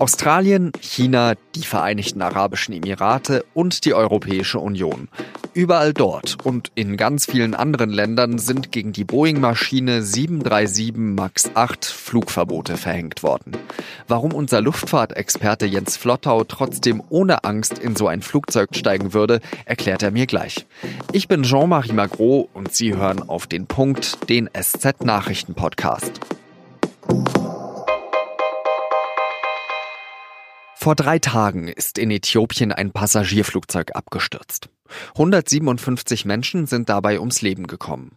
Australien, China, die Vereinigten Arabischen Emirate und die Europäische Union. Überall dort und in ganz vielen anderen Ländern sind gegen die Boeing-Maschine 737 MAX 8 Flugverbote verhängt worden. Warum unser Luftfahrtexperte Jens Flottau trotzdem ohne Angst in so ein Flugzeug steigen würde, erklärt er mir gleich. Ich bin Jean-Marie Magro und Sie hören auf den Punkt, den SZ-Nachrichten-Podcast. Vor drei Tagen ist in Äthiopien ein Passagierflugzeug abgestürzt. 157 Menschen sind dabei ums Leben gekommen.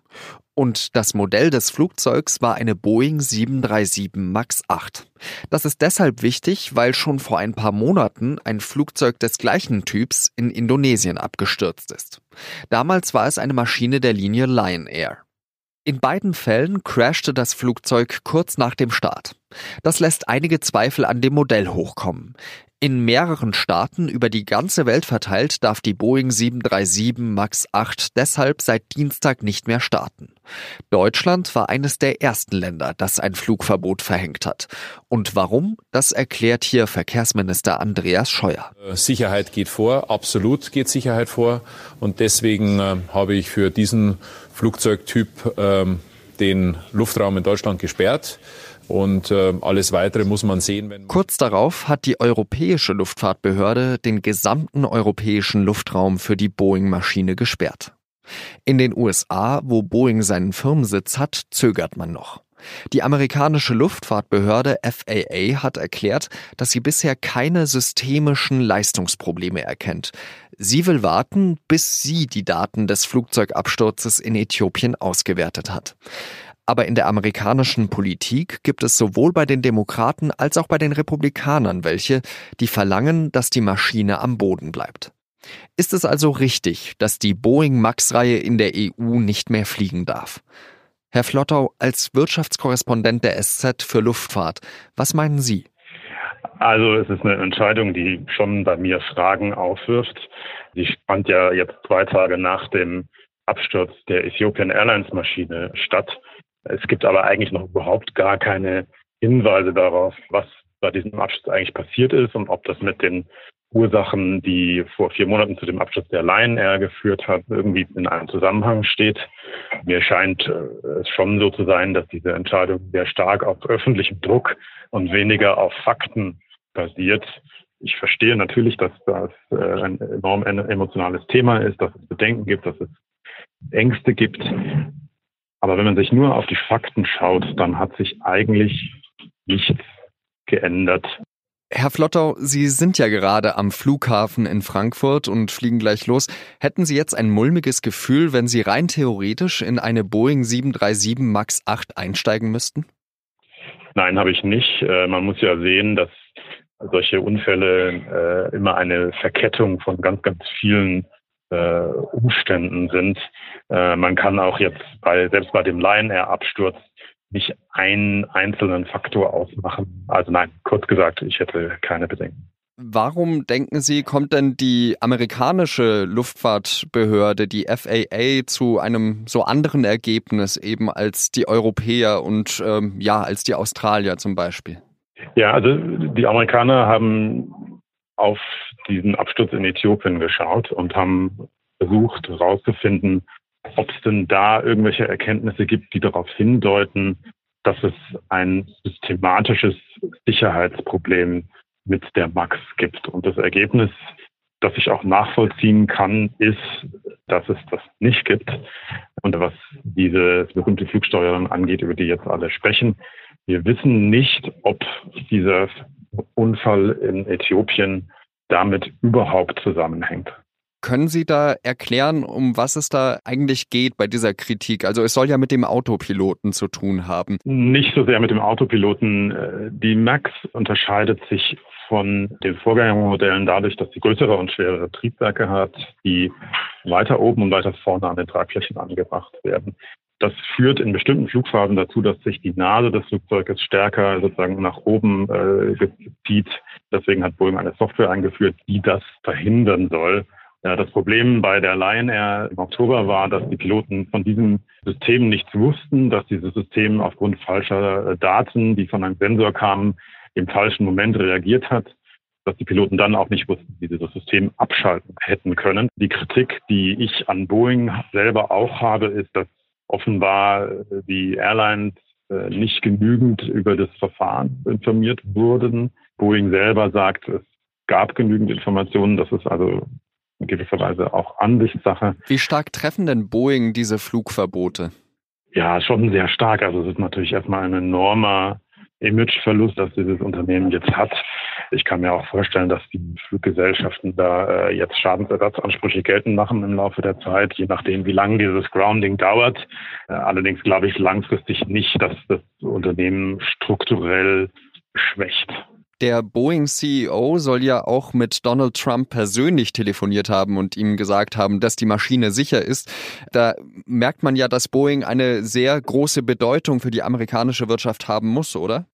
Und das Modell des Flugzeugs war eine Boeing 737 MAX 8. Das ist deshalb wichtig, weil schon vor ein paar Monaten ein Flugzeug des gleichen Typs in Indonesien abgestürzt ist. Damals war es eine Maschine der Linie Lion Air. In beiden Fällen crashte das Flugzeug kurz nach dem Start. Das lässt einige Zweifel an dem Modell hochkommen. In mehreren Staaten über die ganze Welt verteilt darf die Boeing 737 MAX 8 deshalb seit Dienstag nicht mehr starten. Deutschland war eines der ersten Länder, das ein Flugverbot verhängt hat. Und warum? Das erklärt hier Verkehrsminister Andreas Scheuer. Äh, Sicherheit geht vor, absolut geht Sicherheit vor. Und deswegen äh, habe ich für diesen Flugzeugtyp äh, den Luftraum in Deutschland gesperrt. Und äh, alles Weitere muss man sehen. Wenn Kurz darauf hat die Europäische Luftfahrtbehörde den gesamten europäischen Luftraum für die Boeing-Maschine gesperrt. In den USA, wo Boeing seinen Firmensitz hat, zögert man noch. Die amerikanische Luftfahrtbehörde FAA hat erklärt, dass sie bisher keine systemischen Leistungsprobleme erkennt. Sie will warten, bis sie die Daten des Flugzeugabsturzes in Äthiopien ausgewertet hat. Aber in der amerikanischen Politik gibt es sowohl bei den Demokraten als auch bei den Republikanern welche, die verlangen, dass die Maschine am Boden bleibt. Ist es also richtig, dass die Boeing Max-Reihe in der EU nicht mehr fliegen darf? Herr Flottau, als Wirtschaftskorrespondent der SZ für Luftfahrt, was meinen Sie? Also es ist eine Entscheidung, die schon bei mir Fragen aufwirft. Sie fand ja jetzt zwei Tage nach dem Absturz der Ethiopian Airlines Maschine statt. Es gibt aber eigentlich noch überhaupt gar keine Hinweise darauf, was bei diesem Absturz eigentlich passiert ist und ob das mit den Ursachen, die vor vier Monaten zu dem Absturz der Lion Air geführt hat, irgendwie in einem Zusammenhang steht. Mir scheint äh, es schon so zu sein, dass diese Entscheidung sehr stark auf öffentlichem Druck und weniger auf Fakten basiert. Ich verstehe natürlich, dass das äh, ein enorm emotionales Thema ist, dass es Bedenken gibt, dass es Ängste gibt. Aber wenn man sich nur auf die Fakten schaut, dann hat sich eigentlich nichts geändert. Herr Flottau, Sie sind ja gerade am Flughafen in Frankfurt und fliegen gleich los. Hätten Sie jetzt ein mulmiges Gefühl, wenn Sie rein theoretisch in eine Boeing 737 MAX 8 einsteigen müssten? Nein, habe ich nicht. Äh, man muss ja sehen, dass solche Unfälle äh, immer eine Verkettung von ganz, ganz vielen Umständen sind. Äh, man kann auch jetzt bei, selbst bei dem Lion Air Absturz nicht einen einzelnen Faktor ausmachen. Also nein, kurz gesagt, ich hätte keine Bedenken. Warum denken Sie, kommt denn die amerikanische Luftfahrtbehörde, die FAA, zu einem so anderen Ergebnis eben als die Europäer und ähm, ja, als die Australier zum Beispiel? Ja, also die Amerikaner haben auf diesen Absturz in Äthiopien geschaut und haben versucht herauszufinden, ob es denn da irgendwelche Erkenntnisse gibt, die darauf hindeuten, dass es ein systematisches Sicherheitsproblem mit der MAX gibt. Und das Ergebnis, das ich auch nachvollziehen kann, ist, dass es das nicht gibt. Und was diese berühmte Flugsteuerung angeht, über die jetzt alle sprechen, wir wissen nicht, ob dieser Unfall in Äthiopien damit überhaupt zusammenhängt. Können Sie da erklären, um was es da eigentlich geht bei dieser Kritik? Also es soll ja mit dem Autopiloten zu tun haben. Nicht so sehr mit dem Autopiloten. Äh, die MAX unterscheidet sich von den Vorgängermodellen dadurch, dass sie größere und schwerere Triebwerke hat, die weiter oben und weiter vorne an den Tragflächen angebracht werden. Das führt in bestimmten Flugphasen dazu, dass sich die Nase des Flugzeuges stärker sozusagen nach oben äh, zieht. Deswegen hat Boeing eine Software eingeführt, die das verhindern soll. Ja, das Problem bei der Lion Air im Oktober war, dass die Piloten von diesem System nichts wussten, dass dieses System aufgrund falscher äh, Daten, die von einem Sensor kamen, im falschen Moment reagiert hat, dass die Piloten dann auch nicht wussten, wie sie das System abschalten hätten können. Die Kritik, die ich an Boeing selber auch habe, ist, dass offenbar die Airlines äh, nicht genügend über das Verfahren informiert wurden. Boeing selber sagt, es gab genügend Informationen. Das ist also in gewisser Weise auch Ansichtssache. Wie stark treffen denn Boeing diese Flugverbote? Ja, schon sehr stark. Also es ist natürlich erstmal ein enormer Imageverlust, das dieses Unternehmen jetzt hat. Ich kann mir auch vorstellen, dass die Fluggesellschaften da äh, jetzt Schadensersatzansprüche geltend machen im Laufe der Zeit, je nachdem, wie lange dieses Grounding dauert. Äh, allerdings glaube ich langfristig nicht, dass das Unternehmen strukturell schwächt. Der Boeing-CEO soll ja auch mit Donald Trump persönlich telefoniert haben und ihm gesagt haben, dass die Maschine sicher ist. Da merkt man ja, dass Boeing eine sehr große Bedeutung für die amerikanische Wirtschaft haben muss, oder?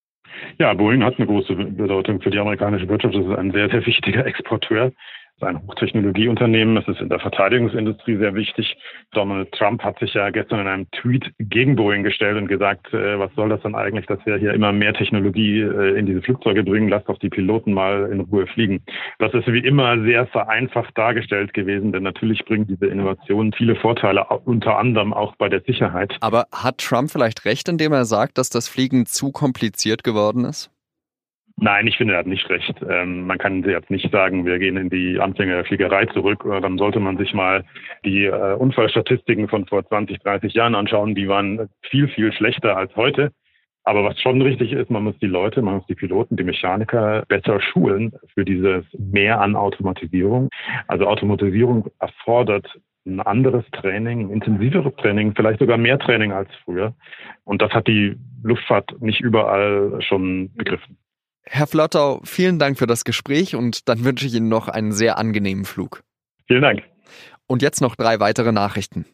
Ja, Boeing hat eine große Bedeutung für die amerikanische Wirtschaft. Das ist ein sehr, sehr wichtiger Exporteur ist ein Hochtechnologieunternehmen. Es ist in der Verteidigungsindustrie sehr wichtig. Donald Trump hat sich ja gestern in einem Tweet gegen Boeing gestellt und gesagt, äh, was soll das denn eigentlich, dass wir hier immer mehr Technologie äh, in diese Flugzeuge bringen? Lasst doch die Piloten mal in Ruhe fliegen. Das ist wie immer sehr vereinfacht dargestellt gewesen, denn natürlich bringen diese Innovationen viele Vorteile, unter anderem auch bei der Sicherheit. Aber hat Trump vielleicht recht, indem er sagt, dass das Fliegen zu kompliziert geworden ist? Nein, ich finde, er hat nicht recht. Ähm, man kann jetzt nicht sagen, wir gehen in die Anfänge der Fliegerei zurück. Dann sollte man sich mal die äh, Unfallstatistiken von vor 20, 30 Jahren anschauen. Die waren viel, viel schlechter als heute. Aber was schon richtig ist, man muss die Leute, man muss die Piloten, die Mechaniker besser schulen für dieses Mehr an Automatisierung. Also Automatisierung erfordert ein anderes Training, ein intensiveres Training, vielleicht sogar mehr Training als früher. Und das hat die Luftfahrt nicht überall schon begriffen. Herr Flottau, vielen Dank für das Gespräch und dann wünsche ich Ihnen noch einen sehr angenehmen Flug. Vielen Dank. Und jetzt noch drei weitere Nachrichten.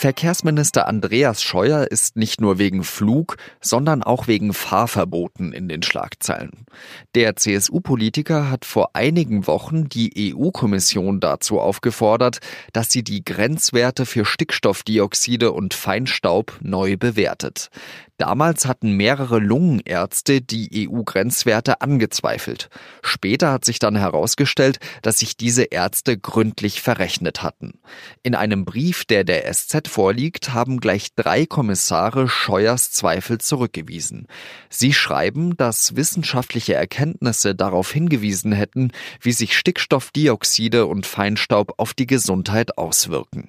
Verkehrsminister Andreas Scheuer ist nicht nur wegen Flug, sondern auch wegen Fahrverboten in den Schlagzeilen. Der CSU-Politiker hat vor einigen Wochen die EU-Kommission dazu aufgefordert, dass sie die Grenzwerte für Stickstoffdioxide und Feinstaub neu bewertet. Damals hatten mehrere Lungenärzte die EU-Grenzwerte angezweifelt. Später hat sich dann herausgestellt, dass sich diese Ärzte gründlich verrechnet hatten. In einem Brief, der der SZ vorliegt, haben gleich drei Kommissare Scheuers Zweifel zurückgewiesen. Sie schreiben, dass wissenschaftliche Erkenntnisse darauf hingewiesen hätten, wie sich Stickstoffdioxide und Feinstaub auf die Gesundheit auswirken.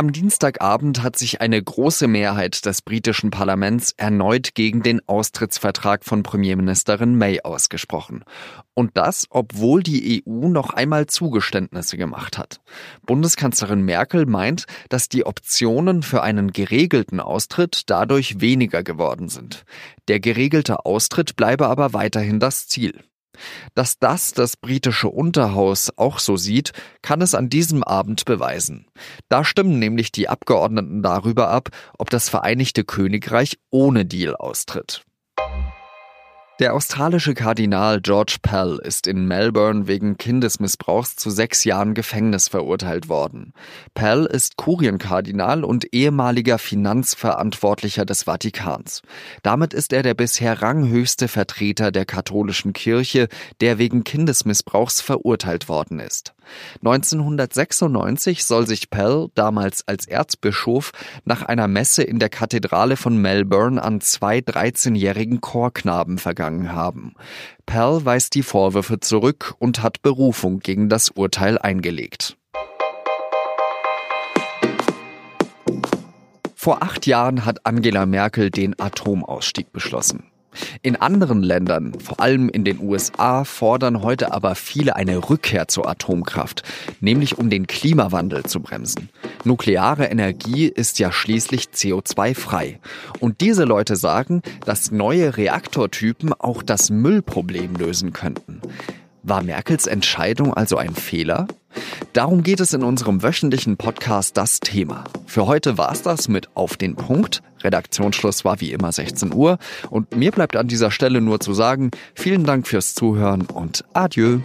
Am Dienstagabend hat sich eine große Mehrheit des britischen Parlaments erneut gegen den Austrittsvertrag von Premierministerin May ausgesprochen. Und das, obwohl die EU noch einmal Zugeständnisse gemacht hat. Bundeskanzlerin Merkel meint, dass die Optionen für einen geregelten Austritt dadurch weniger geworden sind. Der geregelte Austritt bleibe aber weiterhin das Ziel. Dass das das britische Unterhaus auch so sieht, kann es an diesem Abend beweisen. Da stimmen nämlich die Abgeordneten darüber ab, ob das Vereinigte Königreich ohne Deal austritt. Der australische Kardinal George Pell ist in Melbourne wegen Kindesmissbrauchs zu sechs Jahren Gefängnis verurteilt worden. Pell ist Kurienkardinal und ehemaliger Finanzverantwortlicher des Vatikans. Damit ist er der bisher ranghöchste Vertreter der katholischen Kirche, der wegen Kindesmissbrauchs verurteilt worden ist. 1996 soll sich Pell, damals als Erzbischof, nach einer Messe in der Kathedrale von Melbourne an zwei 13-jährigen Chorknaben vergangen haben. Pell weist die Vorwürfe zurück und hat Berufung gegen das Urteil eingelegt. Vor acht Jahren hat Angela Merkel den Atomausstieg beschlossen. In anderen Ländern, vor allem in den USA, fordern heute aber viele eine Rückkehr zur Atomkraft, nämlich um den Klimawandel zu bremsen. Nukleare Energie ist ja schließlich CO2-frei. Und diese Leute sagen, dass neue Reaktortypen auch das Müllproblem lösen könnten. War Merkels Entscheidung also ein Fehler? Darum geht es in unserem wöchentlichen Podcast Das Thema. Für heute war es das mit Auf den Punkt. Redaktionsschluss war wie immer 16 Uhr. Und mir bleibt an dieser Stelle nur zu sagen, vielen Dank fürs Zuhören und adieu.